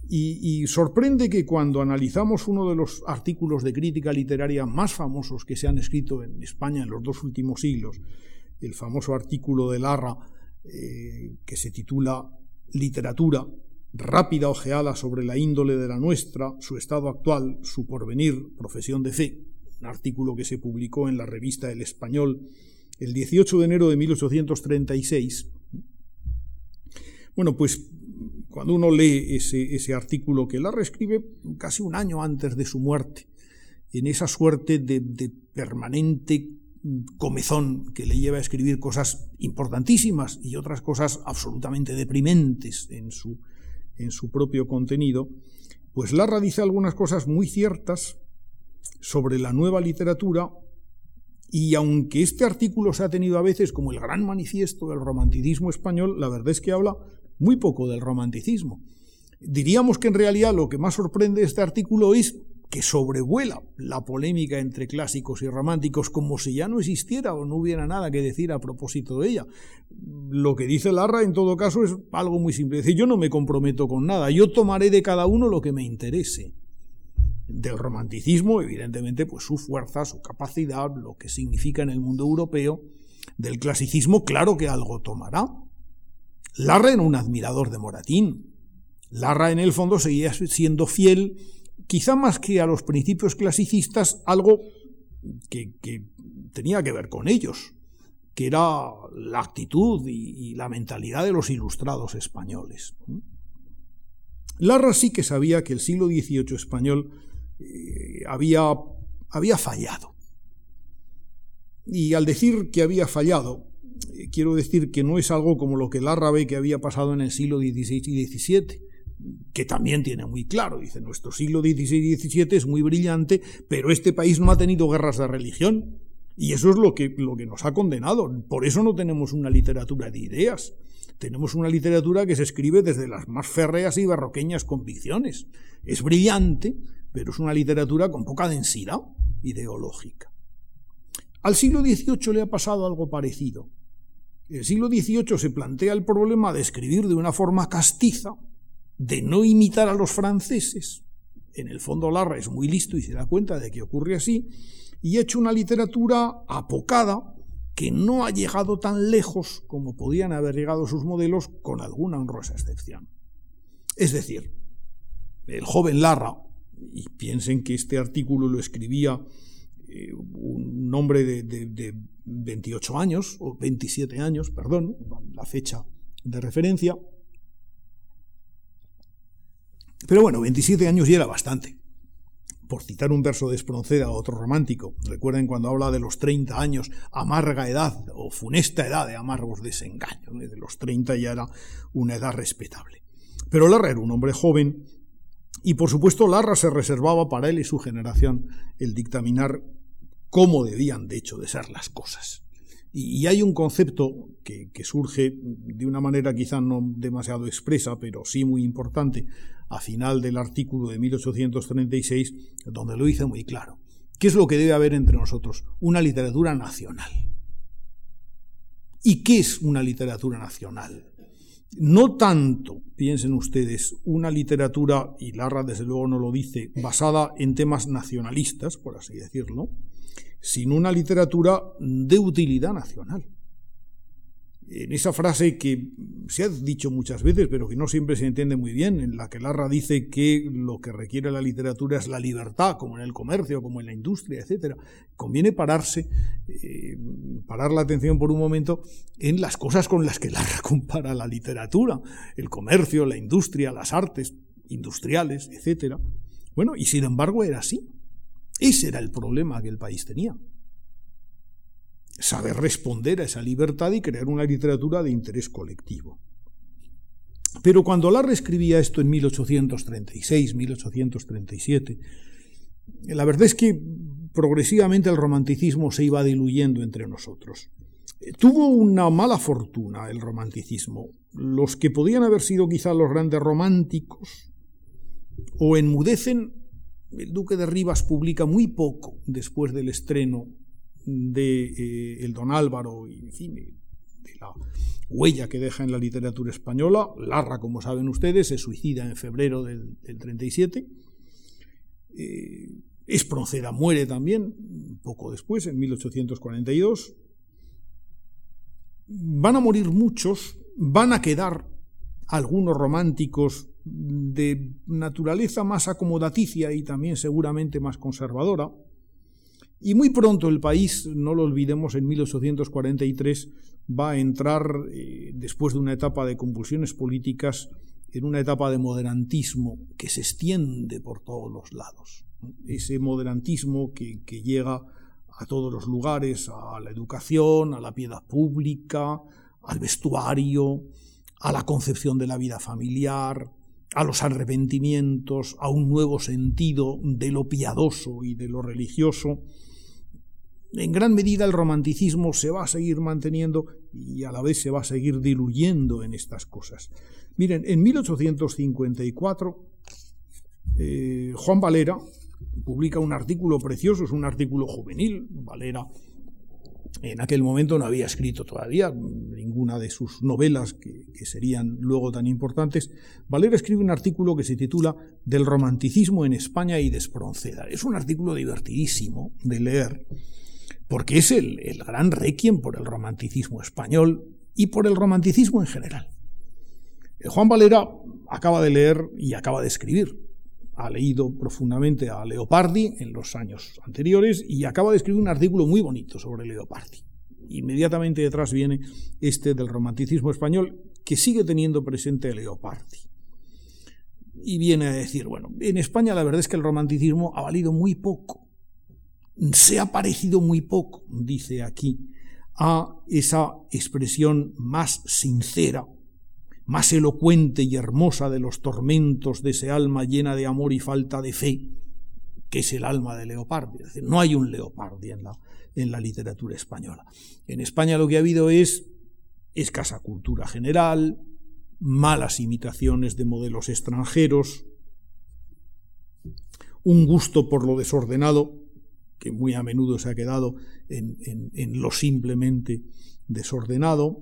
y, sorprende que cuando analizamos uno de los artículos de crítica literaria más famosos que se han escrito en España en los dos últimos siglos, el famoso artículo de Larra eh, que se titula Literatura, rápida ojeada sobre la índole de la nuestra, su estado actual, su porvenir, profesión de fe, un artículo que se publicó en la revista El Español el 18 de enero de 1836. Bueno, pues cuando uno lee ese, artículo que la reescribe casi un año antes de su muerte, en esa suerte de, de permanente comezón que le lleva a escribir cosas importantísimas y otras cosas absolutamente deprimentes en su, en su propio contenido, pues Larra dice algunas cosas muy ciertas sobre la nueva literatura y aunque este artículo se ha tenido a veces como el gran manifiesto del romanticismo español, la verdad es que habla muy poco del romanticismo. Diríamos que en realidad lo que más sorprende este artículo es que sobrevuela la polémica entre clásicos y románticos como si ya no existiera o no hubiera nada que decir a propósito de ella. Lo que dice Larra en todo caso es algo muy simple. Dice, yo no me comprometo con nada, yo tomaré de cada uno lo que me interese del romanticismo, evidentemente, pues su fuerza, su capacidad, lo que significa en el mundo europeo, del clasicismo, claro que algo tomará. Larra era un admirador de Moratín. Larra, en el fondo, seguía siendo fiel, quizá más que a los principios clasicistas, algo que, tenía que ver con ellos, que era la actitud y, la mentalidad de los ilustrados españoles. Larra sí que sabía que el siglo XVIII español eh, había, había fallado. Y al decir que había fallado, eh, quiero decir que no es algo como lo que Larra ve que había pasado en el siglo XVI y XVII, que también tiene muy claro. Dice, nuestro siglo XVI y XVII es muy brillante, pero este país no ha tenido guerras de religión. Y eso es lo que, lo que nos ha condenado. Por eso no tenemos una literatura de ideas. Tenemos una literatura que se escribe desde las más férreas y barroqueñas convicciones. Es brillante, pero es una literatura con poca densidad ideológica. Al siglo XVIII le ha pasado algo parecido. El siglo XVIII se plantea el problema de escribir de una forma castiza, de no imitar a los franceses. En el fondo Larra es muy listo y se da cuenta de que ocurre así, y ha hecho una literatura apocada que no ha llegado tan lejos como podían haber llegado sus modelos, con alguna honrosa excepción. Es decir, el joven Larra, y piensen que este artículo lo escribía eh, un hombre de, de 28 años, o 27 años, perdón, la fecha de referencia, pero bueno, 27 años ya era bastante. Por citar un verso de Espronceda, otro romántico, recuerden cuando habla de los 30 años, amarga edad o funesta edad de amargos desengaños, de los 30 ya era una edad respetable. Pero Larra era un hombre joven y por supuesto Larra se reservaba para él y su generación el dictaminar cómo debían de hecho de ser las cosas. Y, hay un concepto que, surge de una manera quizá no demasiado expresa, pero sí muy importante, a final del artículo de 1836, donde lo dice muy claro. ¿Qué es lo que debe haber entre nosotros? Una literatura nacional. ¿Y qué es una literatura nacional? No tanto, piensen ustedes, una literatura, y Larra desde luego no lo dice, basada en temas nacionalistas, por así decirlo, sin una literatura de utilidad nacional. En esa frase que se ha dicho muchas veces, pero que no siempre se entiende muy bien, en la que Larra dice que lo que requiere la literatura es la libertad, como en el comercio, como en la industria, etc. Conviene pararse, eh, parar la atención por un momento en las cosas con las que Larra compara la literatura, el comercio, la industria, las artes industriales, etc. Bueno, y sin embargo era así. Ese era el problema que el país tenía. Saber responder a esa libertad y crear una literatura de interés colectivo. Pero cuando Larra escribía esto en 1836, 1837, la verdad es que progresivamente el romanticismo se iba diluyendo entre nosotros. Tuvo una mala fortuna el romanticismo. Los que podían haber sido quizá los grandes románticos o enmudecen el duque de Rivas publica muy poco después del estreno de eh, El Don Álvaro y, en fin, de la huella que deja en la literatura española. Larra, como saben ustedes, se suicida en febrero del, 37. Eh, Espronceda muere también, poco después, en 1842. Van a morir muchos, van a quedar algunos románticos de naturaleza más acomodaticia y también seguramente más conservadora. Y muy pronto el país, no lo olvidemos, en 1843 va a entrar, eh, después de una etapa de convulsiones políticas, en una etapa de moderantismo que se extiende por todos los lados. Ese moderantismo que, que llega a todos los lugares, a la educación, a la piedad pública, al vestuario, a la concepción de la vida familiar, a los arrepentimientos, a un nuevo sentido de lo piadoso y de lo religioso. En gran medida el romanticismo se va a seguir manteniendo y a la vez se va a seguir diluyendo en estas cosas. Miren, en 1854 eh, Juan Valera publica un artículo precioso, es un artículo juvenil, Valera en aquel momento no había escrito todavía ninguna de sus novelas que, serían luego tan importantes. Valera escribe un artículo que se titula Del romanticismo en España y de Espronceda. Es un artículo divertidísimo de leer, porque es el, el gran requiem por el romanticismo español y por el romanticismo en general. Juan Valera acaba de leer y acaba de escribir ha leído profundamente a Leopardi en los años anteriores y acaba de escribir un artículo muy bonito sobre Leopardi. Inmediatamente detrás viene este del romanticismo español que sigue teniendo presente a Leopardi. Y viene a decir, bueno, en España la verdad es que el romanticismo ha valido muy poco, se ha parecido muy poco, dice aquí, a esa expresión más sincera más elocuente y hermosa de los tormentos de ese alma llena de amor y falta de fe, que es el alma de Leopardi. Es decir, no hay un Leopardi en la, en la literatura española. En España lo que ha habido es escasa cultura general, malas imitaciones de modelos extranjeros, un gusto por lo desordenado, que muy a menudo se ha quedado en, en lo simplemente desordenado,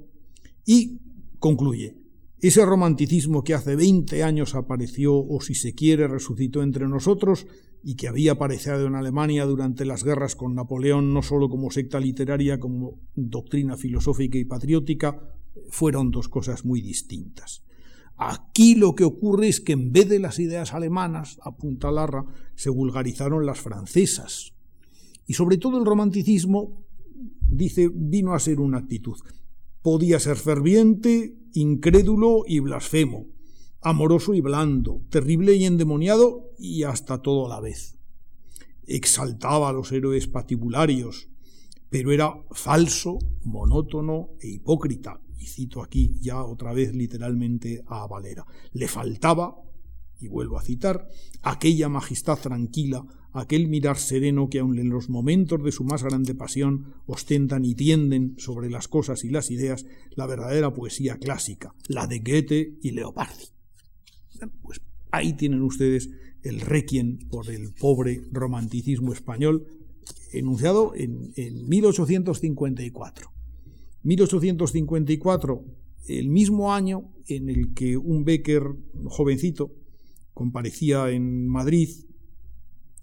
y concluye, ese romanticismo que hace 20 años apareció o si se quiere resucitó entre nosotros y que había aparecido en Alemania durante las guerras con Napoleón no solo como secta literaria, como doctrina filosófica y patriótica, fueron dos cosas muy distintas. Aquí lo que ocurre es que en vez de las ideas alemanas, apunta Larra, se vulgarizaron las francesas. Y sobre todo el romanticismo, dice, vino a ser una actitud. Podía ser ferviente, incrédulo y blasfemo, amoroso y blando, terrible y endemoniado y hasta todo a la vez. Exaltaba a los héroes patibularios, pero era falso, monótono e hipócrita, y cito aquí ya otra vez literalmente a Valera. Le faltaba, y vuelvo a citar, aquella majestad tranquila, aquel mirar sereno que aun en los momentos de su más grande pasión ostentan y tienden sobre las cosas y las ideas la verdadera poesía clásica, la de Goethe y Leopardi. Pues ahí tienen ustedes el requiem por el pobre romanticismo español enunciado en, en 1854. 1854, el mismo año en el que un Becker jovencito comparecía en Madrid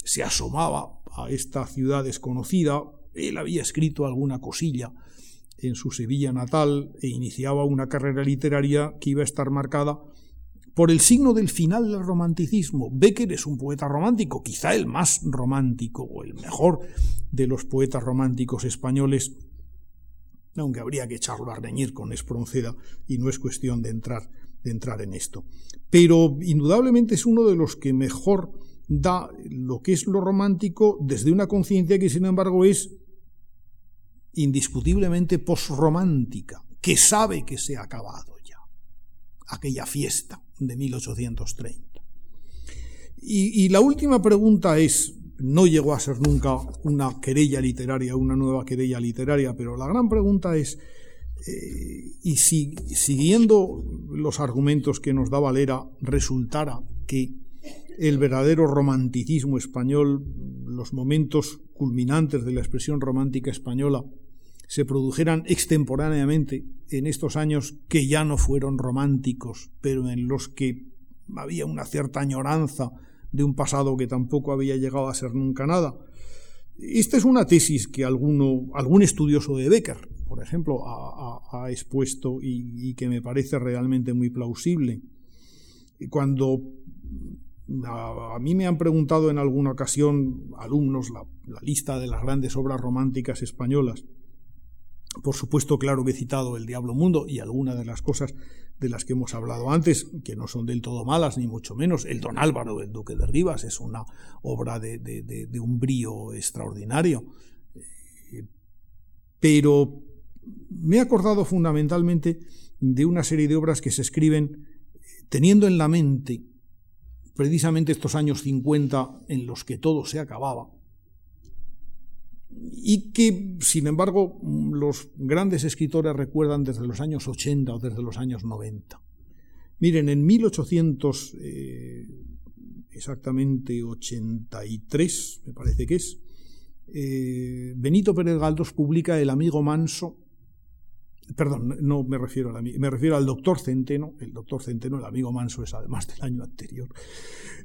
se asomaba a esta ciudad desconocida, él había escrito alguna cosilla en su Sevilla natal e iniciaba una carrera literaria que iba a estar marcada por el signo del final del romanticismo. Becker es un poeta romántico, quizá el más romántico o el mejor de los poetas románticos españoles, aunque habría que echarlo a reñir con Espronceda y no es cuestión de entrar, de entrar en esto. Pero indudablemente es uno de los que mejor da lo que es lo romántico desde una conciencia que sin embargo es indiscutiblemente posromántica, que sabe que se ha acabado ya aquella fiesta de 1830. Y, la última pregunta es, no llegó a ser nunca una querella literaria, una nueva querella literaria, pero la gran pregunta es, eh, y si siguiendo los argumentos que nos da Valera resultara que el verdadero romanticismo español, los momentos culminantes de la expresión romántica española, se produjeran extemporáneamente en estos años que ya no fueron románticos, pero en los que había una cierta añoranza de un pasado que tampoco había llegado a ser nunca nada. Esta es una tesis que alguno, algún estudioso de Becker, por ejemplo, ha, expuesto y, y, que me parece realmente muy plausible. Cuando a, mí me han preguntado en alguna ocasión alumnos la, lista de las grandes obras románticas españolas. Por supuesto, claro que he citado El Diablo Mundo y algunas de las cosas de las que hemos hablado antes, que no son del todo malas, ni mucho menos. El Don Álvaro del Duque de Rivas es una obra de, de un brío extraordinario. Pero me he acordado fundamentalmente de una serie de obras que se escriben teniendo en la mente precisamente estos años 50 en los que todo se acababa y que, sin embargo, los grandes escritores recuerdan desde los años 80 o desde los años 90. Miren, en 1800, eh, exactamente 83, me parece que es, eh, Benito Pérez Galdós publica El amigo manso perdón, no me refiero a me refiero al doctor Centeno, el doctor Centeno, el amigo Manso es además del año anterior,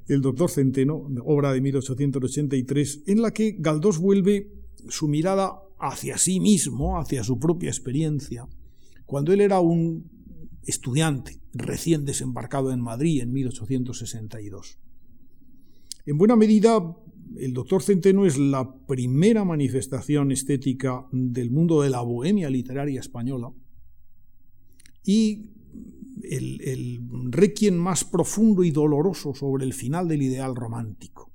el doctor Centeno, obra de 1883, en la que Galdós vuelve su mirada hacia sí mismo, hacia su propia experiencia, cuando él era un estudiante recién desembarcado en Madrid en 1862. En buena medida, el doctor Centeno es la primera manifestación estética del mundo de la bohemia literaria española y el, el requiem más profundo y doloroso sobre el final del ideal romántico.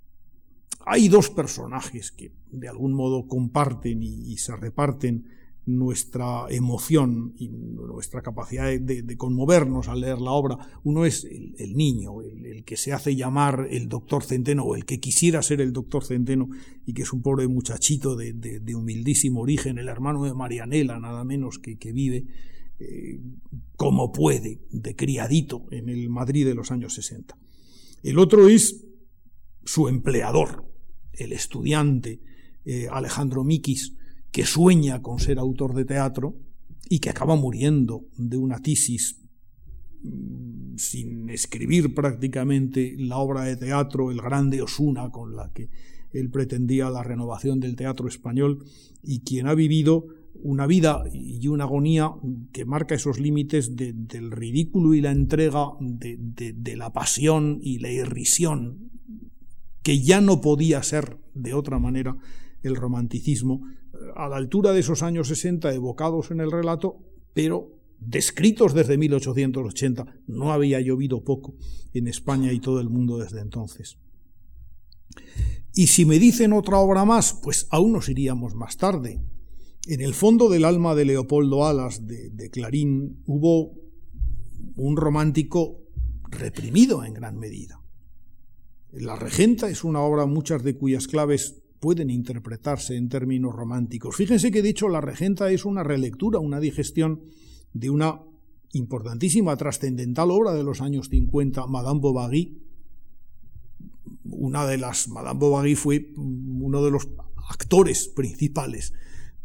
Hay dos personajes que de algún modo comparten y, se reparten nuestra emoción y nuestra capacidad de, conmovernos al leer la obra. Uno es el, niño, el, que se hace llamar el doctor Centeno o el que quisiera ser el doctor Centeno y que es un pobre muchachito de, humildísimo origen, el hermano de Marianela, nada menos que, que vive eh, como puede, de criadito en el Madrid de los años 60. El otro es su empleador, el estudiante eh, Alejandro Mikis, que sueña con ser autor de teatro y que acaba muriendo de una tisis mm, sin escribir prácticamente la obra de teatro, el grande Osuna, con la que él pretendía la renovación del teatro español, y quien ha vivido una vida y una agonía que marca esos límites del ridículo y la entrega, de, la pasión y la irrisión, que ya no podía ser de otra manera el romanticismo, a la altura de esos años 60 evocados en el relato, pero descritos desde 1880. No había llovido poco en España y todo el mundo desde entonces. Y si me dicen otra obra más, pues aún nos iríamos más tarde. En el fondo del alma de Leopoldo Alas, de, Clarín, hubo un romántico reprimido en gran medida. La Regenta es una obra muchas de cuyas claves pueden interpretarse en términos románticos. Fíjense que de hecho La Regenta es una relectura, una digestión de una importantísima, trascendental obra de los años 50, Madame Bovary. Una de las, Madame Bovary fue uno de los actores principales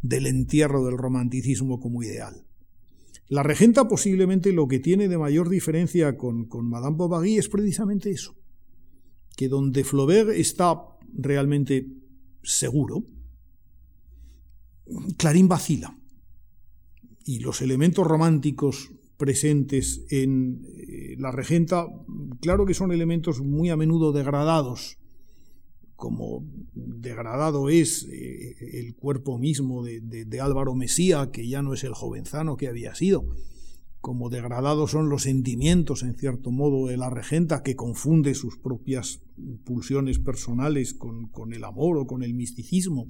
del entierro del romanticismo como ideal. La regenta posiblemente lo que tiene de mayor diferencia con, con Madame Bovary es precisamente eso, que donde Flaubert está realmente seguro, Clarín vacila. Y los elementos románticos presentes en eh, la regenta, claro que son elementos muy a menudo degradados como degradado es eh, el cuerpo mismo de, Álvaro Mesía, que ya no es el jovenzano que había sido, como degradados son los sentimientos, en cierto modo, de la regenta, que confunde sus propias pulsiones personales con, con el amor o con el misticismo,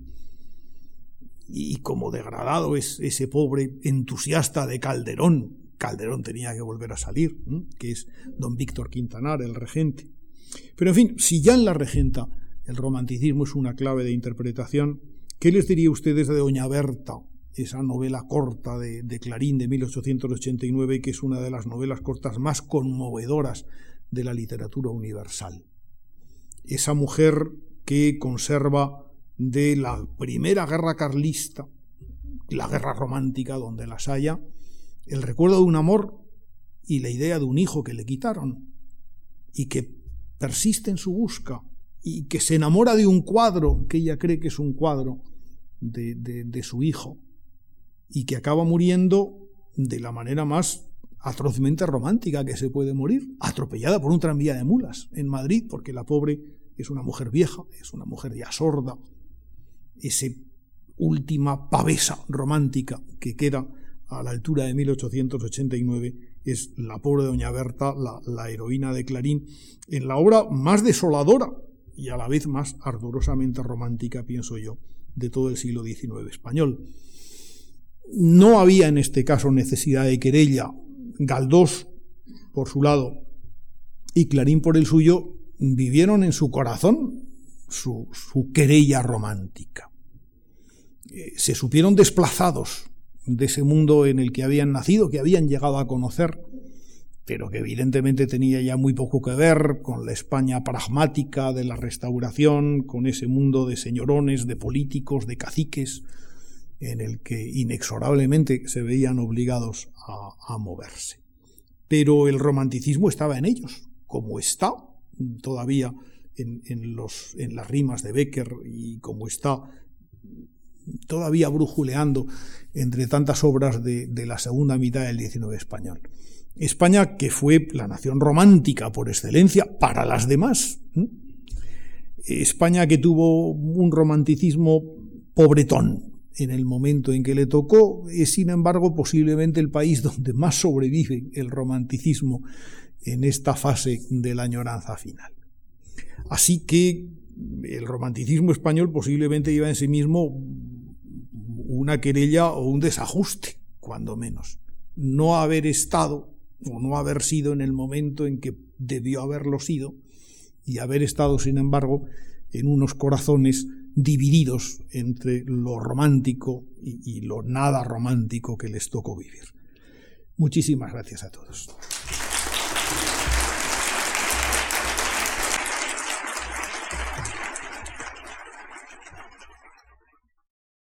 y como degradado es ese pobre entusiasta de Calderón, Calderón tenía que volver a salir, que es don Víctor Quintanar, el regente. Pero en fin, si ya en la regenta el romanticismo es una clave de interpretación. ¿Qué les diría ustedes de Doña Berta, esa novela corta de, Clarín de 1889, que es una de las novelas cortas más conmovedoras de la literatura universal? Esa mujer que conserva de la primera guerra carlista, la guerra romántica donde las haya, el recuerdo de un amor y la idea de un hijo que le quitaron y que persiste en su busca y que se enamora de un cuadro que ella cree que es un cuadro de, su hijo y que acaba muriendo de la manera más atrozmente romántica que se puede morir, atropellada por un tranvía de mulas en Madrid, porque la pobre es una mujer vieja, es una mujer ya sorda, esa última pavesa romántica que queda a la altura de 1889 es la pobre doña Berta, la, la heroína de Clarín, en la obra más desoladora y a la vez más ardorosamente romántica, pienso yo, de todo el siglo XIX español. No había en este caso necesidad de querella. Galdós, por su lado, y Clarín por el suyo, vivieron en su corazón su, querella romántica. Eh, se supieron desplazados de ese mundo en el que habían nacido, que habían llegado a conocer, pero que evidentemente tenía ya muy poco que ver con la España pragmática de la restauración, con ese mundo de señorones, de políticos, de caciques, en el que inexorablemente se veían obligados a, moverse. Pero el romanticismo estaba en ellos, como está todavía en, en las rimas de Becker y como está todavía brujuleando entre tantas obras de, de la segunda mitad del XIX español. España, que fue la nación romántica por excelencia para las demás. España que tuvo un romanticismo pobretón en el momento en que le tocó, es sin embargo posiblemente el país donde más sobrevive el romanticismo en esta fase de la añoranza final. Así que el romanticismo español posiblemente lleva en sí mismo una querella o un desajuste, cuando menos. No haber estado o no haber sido en el momento en que debió haberlo sido y haber estado, sin embargo, en unos corazones divididos entre lo romántico y, lo nada romántico que les tocó vivir. Muchísimas gracias a todos.